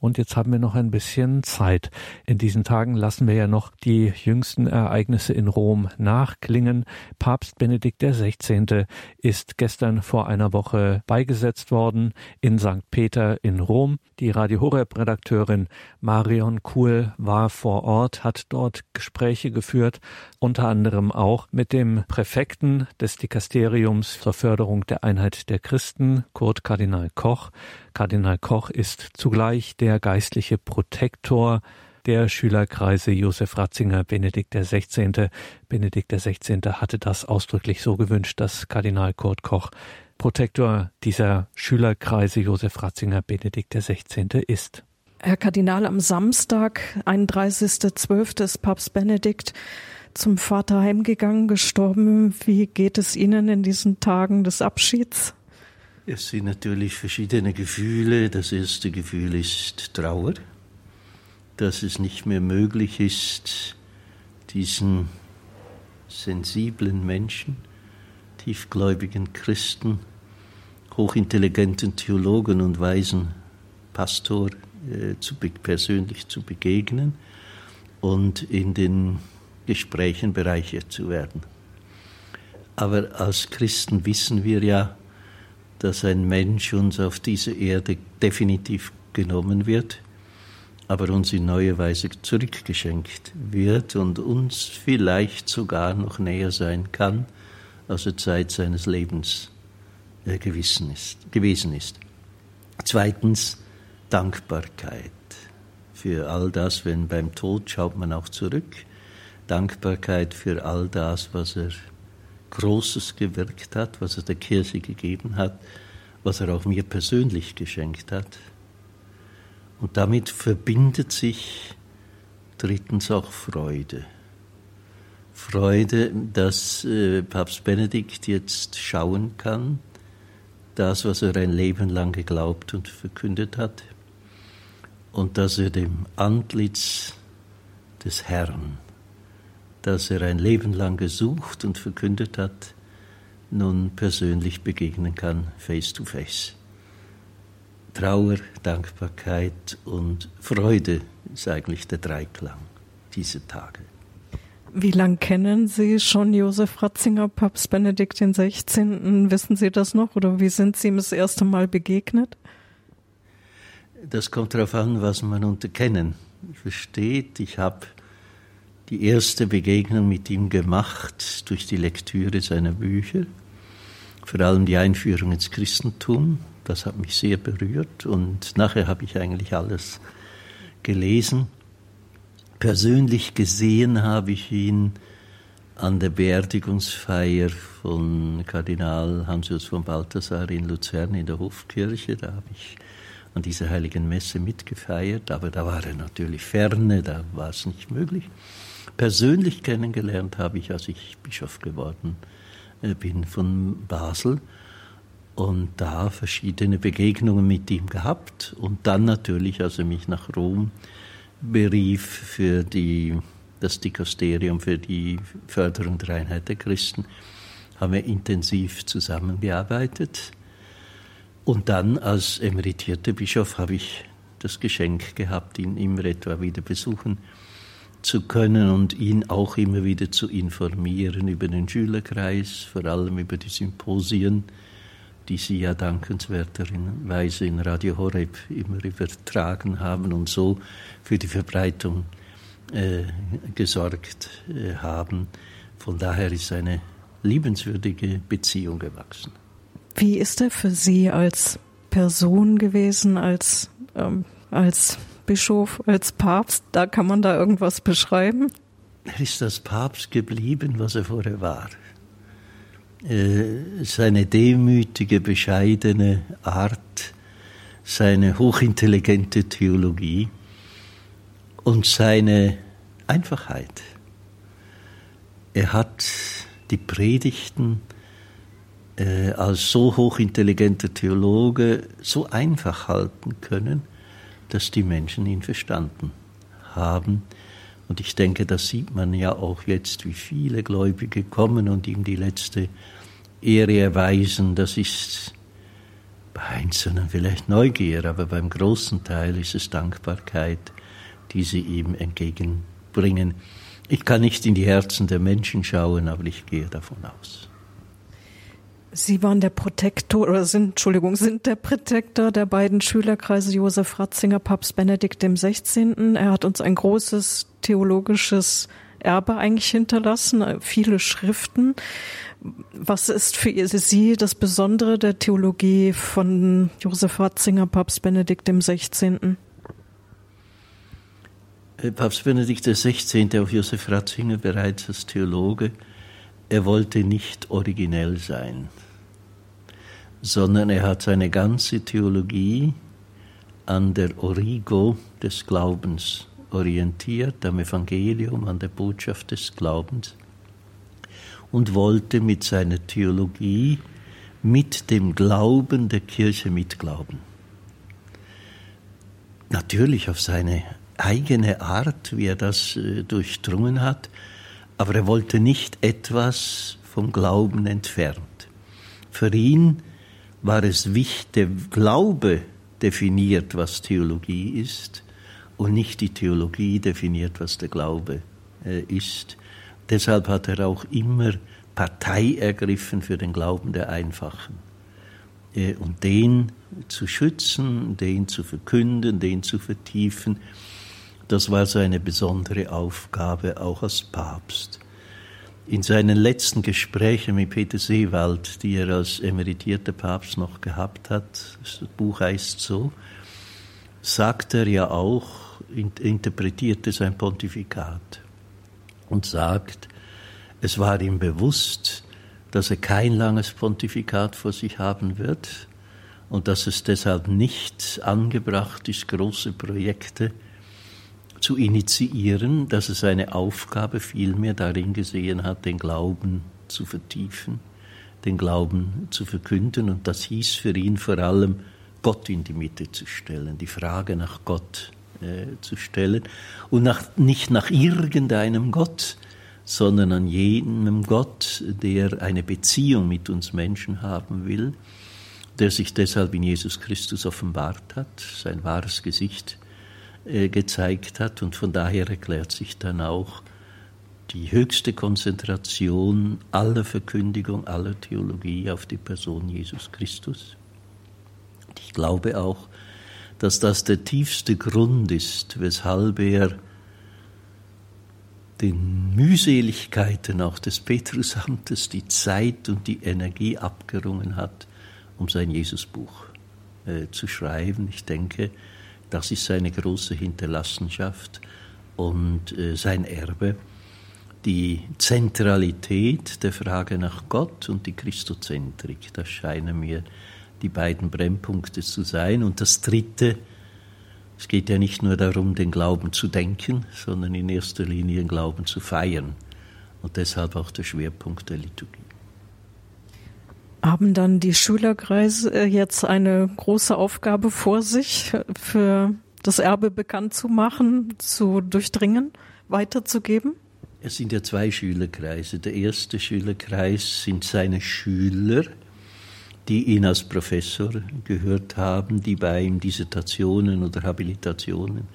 Und jetzt haben wir noch ein bisschen Zeit. In diesen Tagen lassen wir ja noch die jüngsten Ereignisse in Rom nachklingen. Papst Benedikt XVI. ist gestern vor einer Woche beigesetzt worden in St. Peter in Rom. Die Radio Horeb Redakteurin Marion Kuhl war vor Ort, hat dort Gespräche geführt, unter anderem auch mit dem Präfekten des Dikasteriums zur Förderung der Einheit der Christen, Kurt Kardinal Koch. Kardinal Koch ist zugleich der geistliche Protektor der Schülerkreise Josef Ratzinger, Benedikt XVI. Benedikt XVI. hatte das ausdrücklich so gewünscht, dass Kardinal Kurt Koch Protektor dieser Schülerkreise Josef Ratzinger, Benedikt XVI. ist. Herr Kardinal, am Samstag, 31.12. ist Papst Benedikt zum Vater heimgegangen, gestorben. Wie geht es Ihnen in diesen Tagen des Abschieds? Es sind natürlich verschiedene Gefühle. Das erste Gefühl ist Trauer, dass es nicht mehr möglich ist, diesen sensiblen Menschen, tiefgläubigen Christen, hochintelligenten Theologen und weisen Pastor äh, zu, persönlich zu begegnen und in den Gesprächen bereichert zu werden. Aber als Christen wissen wir ja, dass ein Mensch uns auf diese Erde definitiv genommen wird, aber uns in neuer Weise zurückgeschenkt wird und uns vielleicht sogar noch näher sein kann, als er Zeit seines Lebens äh, gewissen ist, gewesen ist. Zweitens Dankbarkeit für all das, wenn beim Tod schaut man auch zurück. Dankbarkeit für all das, was er Großes gewirkt hat, was er der Kirche gegeben hat, was er auch mir persönlich geschenkt hat. Und damit verbindet sich drittens auch Freude. Freude, dass äh, Papst Benedikt jetzt schauen kann, das, was er ein Leben lang geglaubt und verkündet hat, und dass er dem Antlitz des Herrn das er ein Leben lang gesucht und verkündet hat, nun persönlich begegnen kann, face to face. Trauer, Dankbarkeit und Freude ist eigentlich der Dreiklang dieser Tage. Wie lange kennen Sie schon Josef Ratzinger, Papst Benedikt XVI.? Wissen Sie das noch oder wie sind Sie ihm das erste Mal begegnet? Das kommt darauf an, was man unter kennen versteht. Ich habe die erste Begegnung mit ihm gemacht durch die Lektüre seiner Bücher, vor allem die Einführung ins Christentum. Das hat mich sehr berührt und nachher habe ich eigentlich alles gelesen. Persönlich gesehen habe ich ihn an der Beerdigungsfeier von Kardinal Hansius von Balthasar in Luzern in der Hofkirche. Da habe ich an dieser heiligen Messe mitgefeiert, aber da war er natürlich ferne, da war es nicht möglich persönlich kennengelernt habe ich, als ich Bischof geworden äh, bin von Basel und da verschiedene Begegnungen mit ihm gehabt und dann natürlich, als er mich nach Rom berief für die, das Dikasterium für die Förderung der Einheit der Christen, haben wir intensiv zusammengearbeitet. Und dann als emeritierter Bischof habe ich das Geschenk gehabt, ihn immer etwa wieder besuchen zu können und ihn auch immer wieder zu informieren über den Schülerkreis, vor allem über die Symposien, die Sie ja dankenswerterweise in Radio Horeb immer übertragen haben und so für die Verbreitung äh, gesorgt äh, haben. Von daher ist eine liebenswürdige Beziehung gewachsen. Wie ist er für Sie als Person gewesen, als, ähm, als Bischof, als Papst, da kann man da irgendwas beschreiben? Er ist als Papst geblieben, was er vorher war. Äh, seine demütige, bescheidene Art, seine hochintelligente Theologie und seine Einfachheit. Er hat die Predigten äh, als so hochintelligenter Theologe so einfach halten können, dass die Menschen ihn verstanden haben. Und ich denke, das sieht man ja auch jetzt, wie viele Gläubige kommen und ihm die letzte Ehre erweisen. Das ist Bei Einzelnen vielleicht Neugier, aber beim großen Teil ist es Dankbarkeit, die sie ihm entgegenbringen. Ich kann nicht in die Herzen der Menschen schauen, aber ich gehe davon aus. Sie waren der Protektor oder sind, Entschuldigung, sind der Protektor der beiden Schülerkreise Josef Ratzinger, Papst Benedikt XVI. Er hat uns ein großes theologisches Erbe eigentlich hinterlassen, viele Schriften. Was ist für Sie das Besondere der Theologie von Josef Ratzinger, Papst Benedikt XVI.? Äh, Papst Benedikt XVI., auch Josef Ratzinger bereits als Theologe, er wollte nicht originell sein, sondern er hat seine ganze Theologie an der Origo des Glaubens orientiert, am Evangelium, an der Botschaft des Glaubens und wollte mit seiner Theologie mit dem Glauben der Kirche mitglauben. Natürlich auf seine eigene Art, wie er das äh, durchdrungen hat, aber er wollte nicht etwas vom Glauben entfernt. Für ihn war es wichtig, der Glaube definiert, was Theologie ist, und nicht die Theologie definiert, was der Glaube äh, ist. Deshalb hat er auch immer Partei ergriffen für den Glauben der Einfachen. Äh, und den zu schützen, den zu verkünden, den zu vertiefen, das war seine besondere Aufgabe auch als Papst. In seinen letzten Gesprächen mit Peter Seewald, die er als emeritierter Papst noch gehabt hat, das Buch heißt so, sagt er ja auch, interpretierte sein Pontifikat und sagt, es war ihm bewusst, dass er kein langes Pontifikat vor sich haben wird und dass es deshalb nicht angebracht ist, große Projekte zu initiieren, dass er seine Aufgabe vielmehr darin gesehen hat, den Glauben zu vertiefen, den Glauben zu verkünden. Und das hieß für ihn vor allem, Gott in die Mitte zu stellen, die Frage nach Gott äh, zu stellen und nach, nicht nach irgendeinem Gott, sondern an jenem Gott, der eine Beziehung mit uns Menschen haben will, der sich deshalb in Jesus Christus offenbart hat, sein wahres Gesicht gezeigt hat. Und von daher erklärt sich dann auch die höchste Konzentration aller Verkündigung, aller Theologie auf die Person Jesus Christus. Ich glaube auch, dass das der tiefste Grund ist, weshalb er den Mühseligkeiten auch des Petrusamtes die Zeit und die Energie abgerungen hat, um sein Jesusbuch äh, zu schreiben. Ich denke, das ist seine große Hinterlassenschaft und äh, sein Erbe. Die Zentralität der Frage nach Gott und die Christozentrik, das scheinen mir die beiden Brennpunkte zu sein. Und das Dritte, es geht ja nicht nur darum, den Glauben zu denken, sondern in erster Linie den Glauben zu feiern. Und deshalb auch der Schwerpunkt der Liturgie. Haben dann die Schülerkreise äh, jetzt eine große Aufgabe vor sich, für das Erbe bekannt zu machen, zu durchdringen, weiterzugeben? Es sind ja zwei Schülerkreise. Der erste Schülerkreis sind seine Schüler, die ihn als Professor gehört haben, die bei ihm Dissertationen oder Habilitationen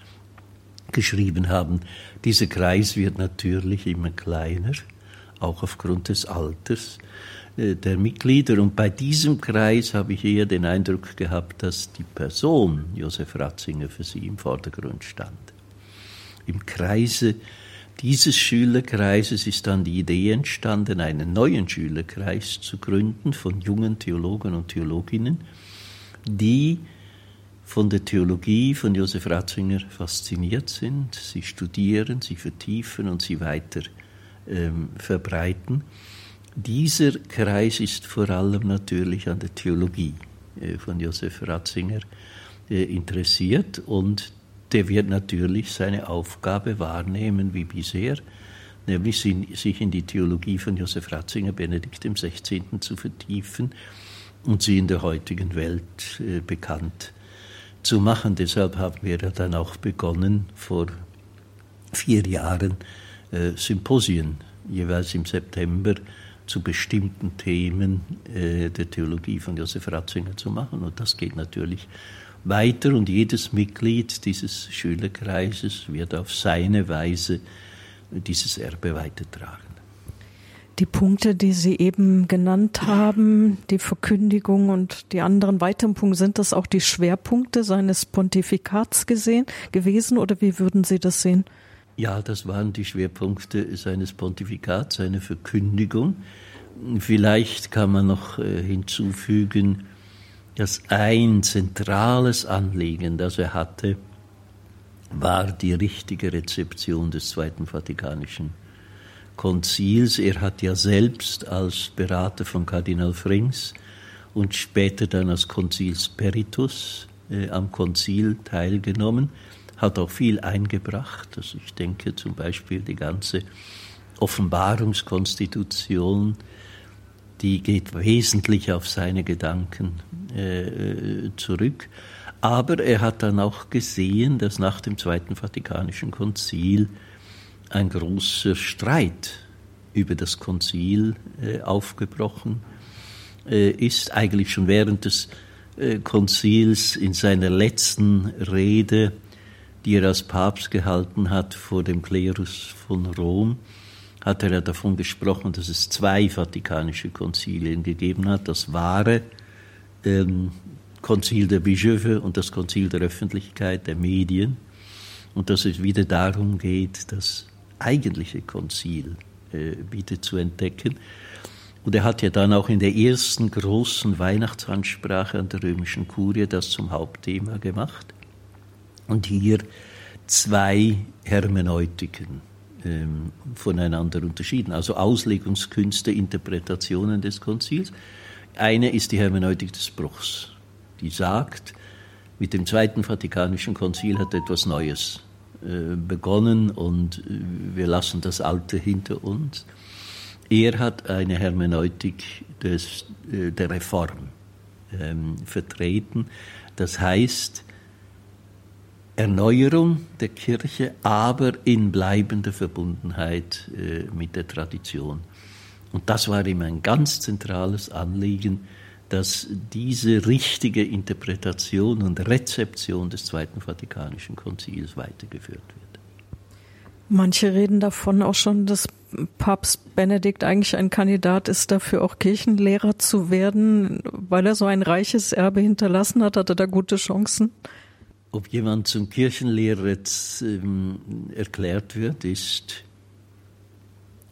geschrieben haben. Dieser Kreis wird natürlich immer kleiner, auch aufgrund des Alters. Äh, der Mitglieder. Und bei diesem Kreis habe ich eher den Eindruck gehabt, dass die Person Josef Ratzinger für sie im Vordergrund stand. Im Kreise dieses Schülerkreises ist dann die Idee entstanden, einen neuen Schülerkreis zu gründen von jungen Theologen und Theologinnen, die von der Theologie von Josef Ratzinger fasziniert sind, sie studieren, sie vertiefen und sie weiter ähm, verbreiten. Dieser Kreis ist vor allem natürlich an der Theologie äh, von Josef Ratzinger äh, interessiert und der wird natürlich seine Aufgabe wahrnehmen wie bisher, nämlich sich in die Theologie von Josef Ratzinger, Benedikt XVI. zu vertiefen und sie in der heutigen Welt äh, bekannt zu machen. Deshalb haben wir dann auch begonnen, vor vier Jahren Symposien, jeweils im September, zu bestimmten Themen äh, der Theologie von Josef Ratzinger zu machen. Und das geht natürlich weiter und jedes Mitglied dieses Schülerkreises wird auf seine Weise dieses Erbe weitertragen. Die Punkte, die Sie eben genannt haben, die Verkündigung und die anderen weiteren Punkte, sind das auch die Schwerpunkte seines Pontifikats gesehen, gewesen oder wie würden Sie das sehen? Ja, das waren die Schwerpunkte seines Pontifikats, seine Verkündigung. Vielleicht kann man noch äh, hinzufügen, dass ein zentrales Anliegen, das er hatte, war die richtige Rezeption des Zweiten Vatikanischen Konzils. Er hat ja selbst als Berater von Kardinal Frings und später dann als Konzilsperitus äh, am Konzil teilgenommen hat auch viel eingebracht. Also ich denke zum Beispiel die ganze Offenbarungskonstitution, die geht wesentlich auf seine Gedanken äh, zurück. Aber er hat dann auch gesehen, dass nach dem Zweiten Vatikanischen Konzil ein großer Streit über das Konzil äh, aufgebrochen äh, ist, eigentlich schon während des äh, Konzils in seiner letzten Rede die er als Papst gehalten hat vor dem Klerus von Rom, hat er davon gesprochen, dass es zwei vatikanische Konzilien gegeben hat, das wahre ähm, Konzil der Bischöfe und das Konzil der Öffentlichkeit, der Medien, und dass es wieder darum geht, das eigentliche Konzil äh, wieder zu entdecken. Und er hat ja dann auch in der ersten großen Weihnachtsansprache an der römischen Kurie das zum Hauptthema gemacht und hier zwei Hermeneutiken ähm, voneinander unterschieden, also Auslegungskünste, Interpretationen des Konzils. Eine ist die Hermeneutik des Bruchs, die sagt, mit dem Zweiten Vatikanischen Konzil hat etwas Neues äh, begonnen und äh, wir lassen das Alte hinter uns. Er hat eine Hermeneutik des, äh, der Reform ähm, vertreten. Das heißt, Erneuerung der Kirche, aber in bleibender Verbundenheit äh, mit der Tradition. Und das war ihm ein ganz zentrales Anliegen, dass diese richtige Interpretation und Rezeption des Zweiten Vatikanischen Konzils weitergeführt wird. Manche reden davon auch schon, dass Papst Benedikt eigentlich ein Kandidat ist dafür, auch Kirchenlehrer zu werden, weil er so ein reiches Erbe hinterlassen hat. Hat er da gute Chancen? Ob jemand zum Kirchenlehrer jetzt, ähm, erklärt wird, ist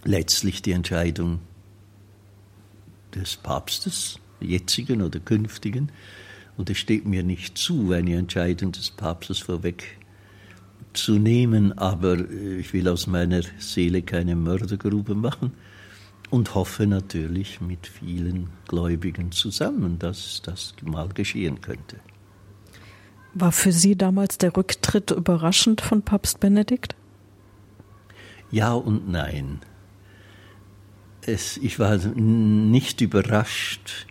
letztlich die Entscheidung des Papstes, jetzigen oder künftigen. Und es steht mir nicht zu, eine Entscheidung des Papstes vorweg zu nehmen, aber äh, ich will aus meiner Seele keine Mördergrube machen und hoffe natürlich mit vielen Gläubigen zusammen, dass das mal geschehen könnte. War für Sie damals der Rücktritt überraschend von Papst Benedikt? Ja und nein. Es, ich war nicht überrascht,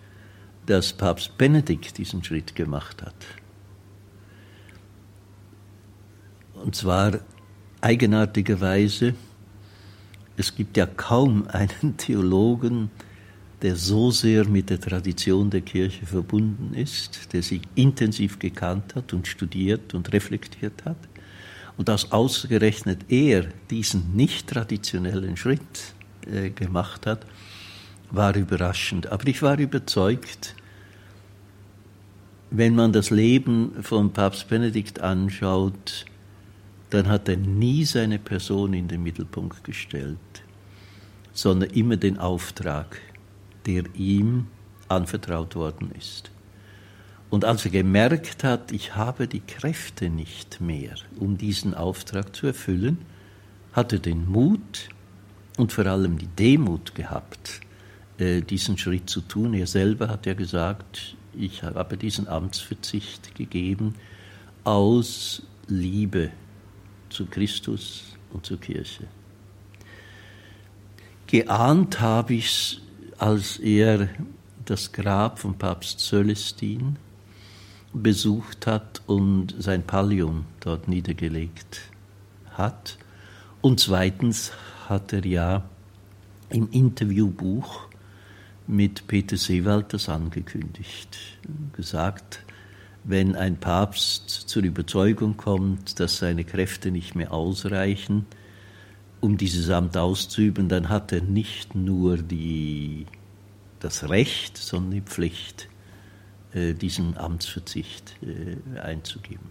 dass Papst Benedikt diesen Schritt gemacht hat. Und zwar eigenartigerweise, es gibt ja kaum einen Theologen, der so sehr mit der Tradition der Kirche verbunden ist, der sich intensiv gekannt hat und studiert und reflektiert hat. Und dass ausgerechnet er diesen nicht traditionellen Schritt äh, gemacht hat, war überraschend. Aber ich war überzeugt, wenn man das Leben von Papst Benedikt anschaut, dann hat er nie seine Person in den Mittelpunkt gestellt, sondern immer den Auftrag der ihm anvertraut worden ist. Und als er gemerkt hat, ich habe die Kräfte nicht mehr, um diesen Auftrag zu erfüllen, hat er den Mut und vor allem die Demut gehabt, äh, diesen Schritt zu tun. Er selber hat ja gesagt, ich habe diesen Amtsverzicht gegeben aus Liebe zu Christus und zur Kirche. Geahnt habe ich es als er das Grab von Papst Celestin besucht hat und sein Pallium dort niedergelegt hat. Und zweitens hat er ja im Interviewbuch mit Peter Seewald das angekündigt, gesagt, wenn ein Papst zur Überzeugung kommt, dass seine Kräfte nicht mehr ausreichen, um dieses Amt auszuüben, dann hat er nicht nur die, das Recht, sondern die Pflicht, äh, diesen Amtsverzicht äh, einzugeben.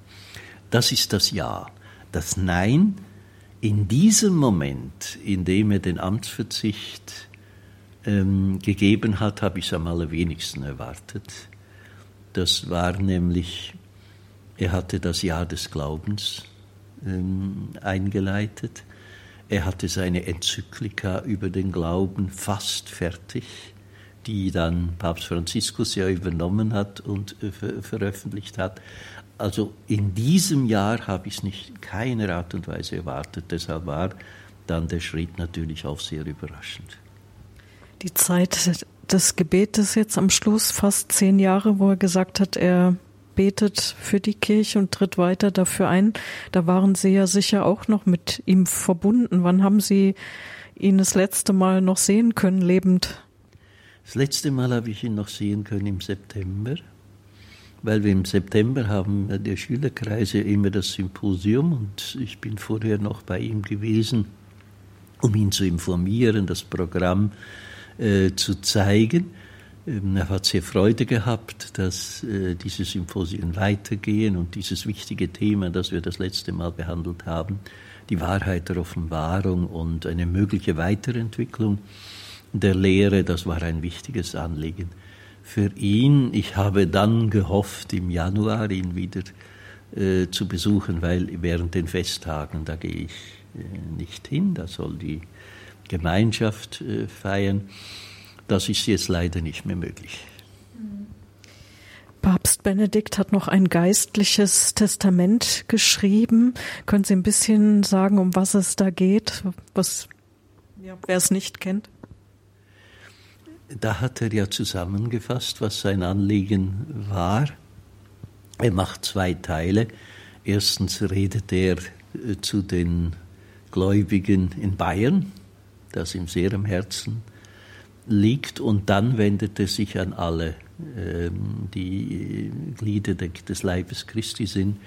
Das ist das Ja. Das Nein, in diesem Moment, in dem er den Amtsverzicht ähm, gegeben hat, habe ich es am allerwenigsten erwartet. Das war nämlich, er hatte das Jahr des Glaubens ähm, eingeleitet. Er hatte seine Enzyklika über den Glauben fast fertig, die dann Papst Franziskus ja übernommen hat und äh, ver veröffentlicht hat. Also in diesem Jahr habe ich es nicht in keiner Art und Weise erwartet. Deshalb war dann der Schritt natürlich auch sehr überraschend. Die Zeit des Gebetes jetzt am Schluss, fast zehn Jahre, wo er gesagt hat, er betet für die Kirche und tritt weiter dafür ein. Da waren Sie ja sicher auch noch mit ihm verbunden. Wann haben Sie ihn das letzte Mal noch sehen können, lebend? Das letzte Mal habe ich ihn noch sehen können im September, weil wir im September haben der Schülerkreise immer das Symposium und ich bin vorher noch bei ihm gewesen, um ihn zu informieren, das Programm äh, zu zeigen. Ähm, er hat sehr Freude gehabt, dass äh, diese Symposien weitergehen und dieses wichtige Thema, das wir das letzte Mal behandelt haben, die Wahrheit der Offenbarung und eine mögliche Weiterentwicklung der Lehre, das war ein wichtiges Anliegen für ihn. Ich habe dann gehofft, im Januar ihn wieder äh, zu besuchen, weil während den Festtagen, da gehe ich äh, nicht hin, da soll die Gemeinschaft äh, feiern. Das ist jetzt leider nicht mehr möglich. Papst Benedikt hat noch ein geistliches Testament geschrieben. Können Sie ein bisschen sagen, um was es da geht, was, ja, wer es nicht kennt? Da hat er ja zusammengefasst, was sein Anliegen war. Er macht zwei Teile. Erstens redet er äh, zu den Gläubigen in Bayern, das ihm sehr am Herzen liegt. Und dann wendet er sich an alle, ähm, die Glieder des Leibes Christi sind.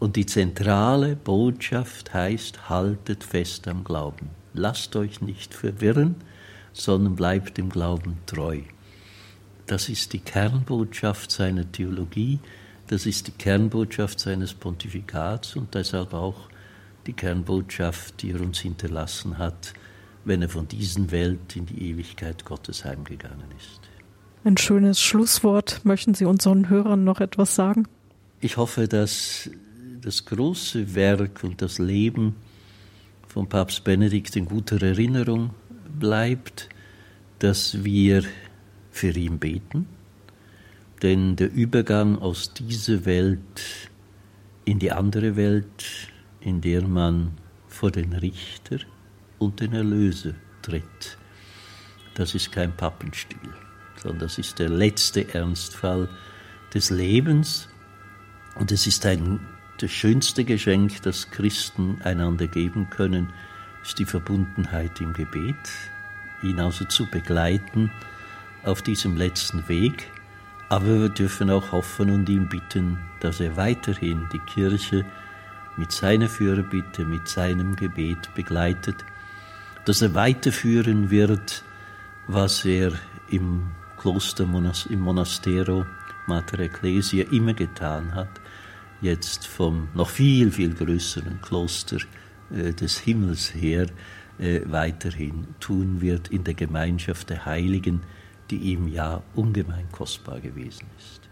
Und die zentrale Botschaft heißt, haltet fest am Glauben. Lasst euch nicht verwirren, sondern bleibt dem Glauben treu. Das ist die Kernbotschaft seiner Theologie, das ist die Kernbotschaft seines Pontifikats und deshalb auch die Kernbotschaft, die er uns hinterlassen hat, wenn er von diesen Welt in die Ewigkeit Gottes heimgegangen ist. Ein schönes Schlusswort. Möchten Sie unseren Hörern noch etwas sagen? Ich hoffe, dass das große Werk und das Leben von Papst Benedikt in guter Erinnerung bleibt, dass wir für ihn beten, denn der Übergang aus dieser Welt in die andere Welt, in der man vor den Richter und den Erlöser tritt. Das ist kein Pappenstiel, sondern das ist der letzte Ernstfall des Lebens und es ist ein, das schönste Geschenk, das Christen einander geben können, ist die Verbundenheit im Gebet, ihn also zu begleiten auf diesem letzten Weg. Aber wir dürfen auch hoffen und ihn bitten, dass er weiterhin die Kirche mit seiner Fürbitte, mit seinem Gebet begleitet dass er weiterführen wird, was er im Kloster, im Monastero Mater Ecclesia immer getan hat, jetzt vom noch viel, viel größeren Kloster äh, des Himmels her äh, weiterhin tun wird in der Gemeinschaft der Heiligen, die ihm ja ungemein kostbar gewesen ist.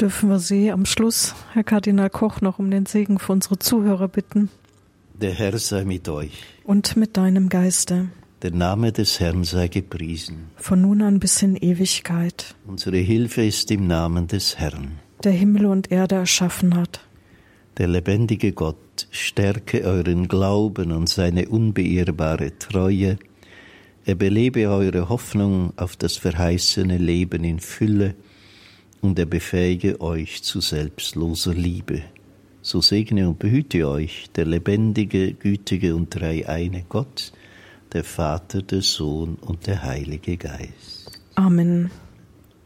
Dürfen wir Sie am Schluss, Herr Kardinal Koch, noch um den Segen für unsere Zuhörer bitten? Der Herr sei mit euch. Und mit deinem Geiste. Der Name des Herrn sei gepriesen. Von nun an bis in Ewigkeit. Unsere Hilfe ist im Namen des Herrn. Der Himmel und Erde erschaffen hat. Der lebendige Gott stärke euren Glauben und seine unbeirrbare Treue. Er belebe eure Hoffnung auf das verheißene Leben in Fülle und er befähige euch zu selbstloser Liebe so segne und behüte euch der lebendige, gütige und dreieine Gott, der Vater, der Sohn und der Heilige Geist. Amen.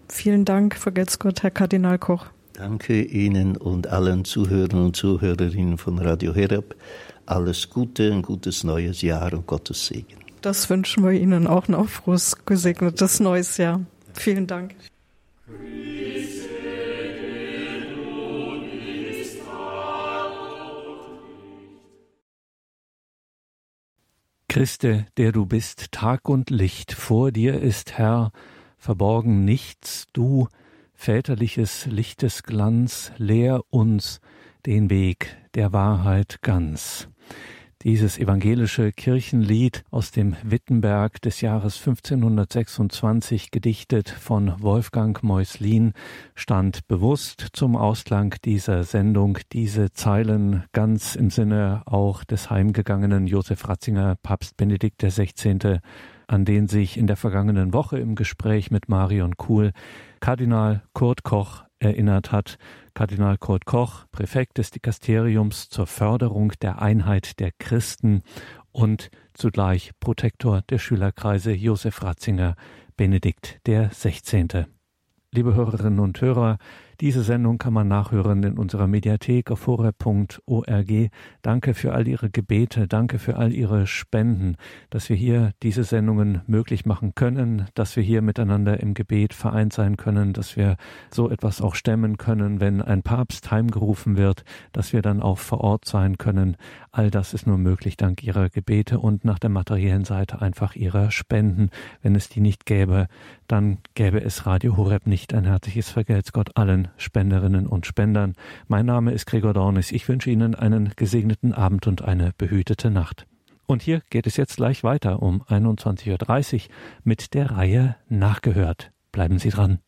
Vielen Dank, vergelt's Gott, Herr Kardinal Koch. Danke Ihnen und allen Zuhörern und Zuhörerinnen von Radio Herab. Alles Gute, ein gutes neues Jahr und Gottes Segen. Das wünschen wir Ihnen auch noch. Frohes, gesegnetes neues Jahr. Vielen Dank. Christe, der du bist, Tag und Licht, vor dir ist Herr, verborgen nichts, du, väterliches Lichtes Glanz, lehr uns den Weg der Wahrheit ganz. Dieses evangelische Kirchenlied aus dem Wittenberg des Jahres 1526, gedichtet von Wolfgang Meuslin, stand bewusst zum Ausklang dieser Sendung. Diese Zeilen ganz im Sinne auch des heimgegangenen Josef Ratzinger, Papst Benedikt XVI., an den sich in der vergangenen Woche im Gespräch mit Marion Kuhl Kardinal Kurt Koch erinnert hat. Kardinal Kurt Koch, Präfekt des Dikasteriums zur Förderung der Einheit der Christen und zugleich Protektor der Schülerkreise Josef Ratzinger, Benedikt der 16. Liebe Hörerinnen und Hörer, diese Sendung kann man nachhören in unserer Mediathek auf horeb.org. Danke für all Ihre Gebete, danke für all Ihre Spenden, dass wir hier diese Sendungen möglich machen können, dass wir hier miteinander im Gebet vereint sein können, dass wir so etwas auch stemmen können, wenn ein Papst heimgerufen wird, dass wir dann auch vor Ort sein können. All das ist nur möglich dank Ihrer Gebete und nach der materiellen Seite einfach Ihrer Spenden. Wenn es die nicht gäbe, dann gäbe es Radio Horeb nicht. Ein herzliches Vergelt's Gott Spenderinnen und Spendern. Mein Name ist Gregor Dornis. Ich wünsche Ihnen einen gesegneten Abend und eine behütete Nacht. Und hier geht es jetzt gleich weiter um 21.30 Uhr mit der Reihe Nachgehört. Bleiben Sie dran.